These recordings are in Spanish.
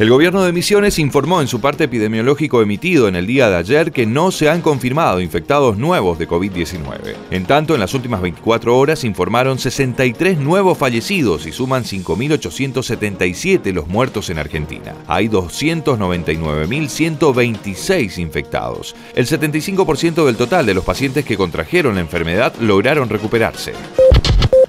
El gobierno de Misiones informó en su parte epidemiológico emitido en el día de ayer que no se han confirmado infectados nuevos de COVID-19. En tanto, en las últimas 24 horas informaron 63 nuevos fallecidos y suman 5.877 los muertos en Argentina. Hay 299.126 infectados. El 75% del total de los pacientes que contrajeron la enfermedad lograron recuperarse.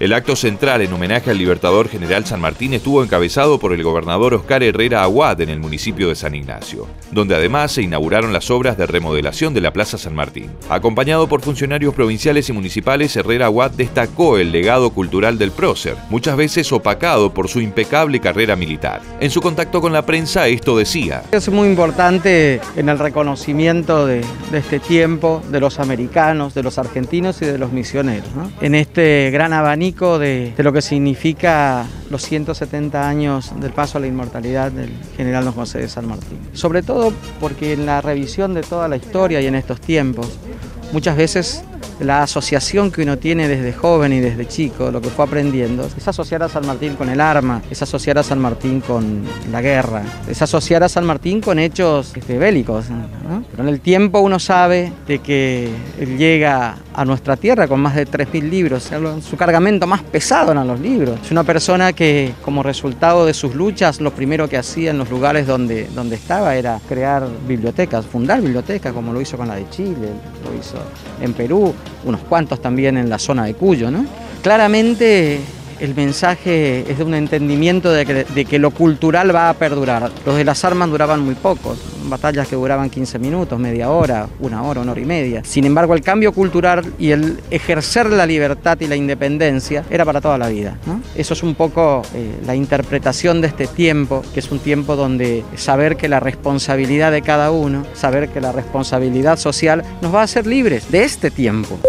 El acto central en homenaje al Libertador General San Martín estuvo encabezado por el gobernador Oscar Herrera Aguad en el municipio de San Ignacio, donde además se inauguraron las obras de remodelación de la Plaza San Martín. Acompañado por funcionarios provinciales y municipales, Herrera Aguad destacó el legado cultural del prócer, muchas veces opacado por su impecable carrera militar. En su contacto con la prensa esto decía. Es muy importante en el reconocimiento de, este tiempo de los americanos, de los argentinos y de los misioneros. En este gran abanico de, lo que significa los 170 años del paso a la inmortalidad del general don José de San Martín. Sobre todo porque en la revisión de toda la historia y en estos tiempos, muchas veces la asociación que uno tiene desde joven y desde chico, lo que fue aprendiendo, es asociar a San Martín con el arma, es asociar a San Martín con la guerra, es asociar a San Martín con hechos este, bélicos. Pero en el tiempo uno sabe de que él llega a nuestra tierra con más de 3.000 libros, su cargamento más pesado eran los libros. Es una persona que como resultado de sus luchas, lo primero que hacía en los lugares donde, donde estaba era crear bibliotecas, fundar bibliotecas, como lo hizo con la de Chile, lo hizo en Perú, unos cuantos también en la zona de Cuyo. ¿no? Claramente el mensaje es de un entendimiento de que, lo cultural va a perdurar. Los de las armas duraban muy pocos, batallas que duraban 15 minutos, media hora, una hora, una hora y media. Sin embargo, el cambio cultural y el ejercer la libertad y la independencia era para toda la vida. Eso es un poco eh, la interpretación de este tiempo, que es un tiempo donde saber que la responsabilidad de cada uno, saber que la responsabilidad social nos va a hacer libres de este tiempo.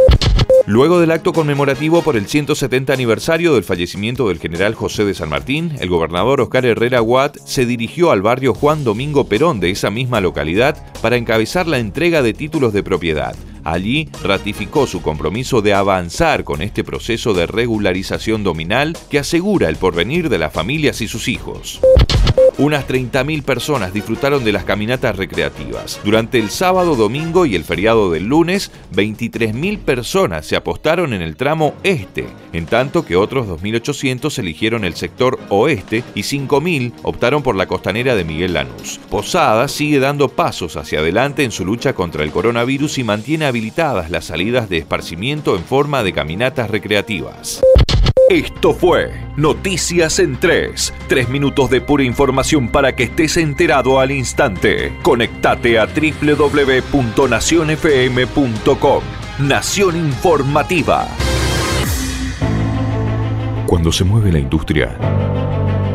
Luego del acto conmemorativo por el 170 aniversario del fallecimiento del general José de San Martín, el gobernador Oscar Herrera Watt se dirigió al barrio Juan Domingo Perón de esa misma localidad para encabezar la entrega de títulos de propiedad. Allí ratificó su compromiso de avanzar con este proceso de regularización dominal que asegura el porvenir de las familias y sus hijos. Unas 30.000 personas disfrutaron de las caminatas recreativas. Durante el sábado, domingo y el feriado del lunes, 23.000 personas se apostaron en el tramo este, en tanto que otros 2.800 eligieron el sector oeste y 5.000 optaron por la costanera de Miguel Lanús. Posada sigue dando pasos hacia adelante en su lucha contra el coronavirus y mantiene habilitadas las salidas de esparcimiento en forma de caminatas recreativas. Esto fue Noticias en 3. Tres minutos de pura información para que estés enterado al instante. Conectate a www.nacionfm.com. Nación Informativa. Cuando se mueve la industria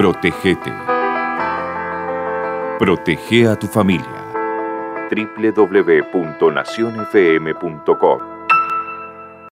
Protégete. Protege a tu familia. www.nacionfm.com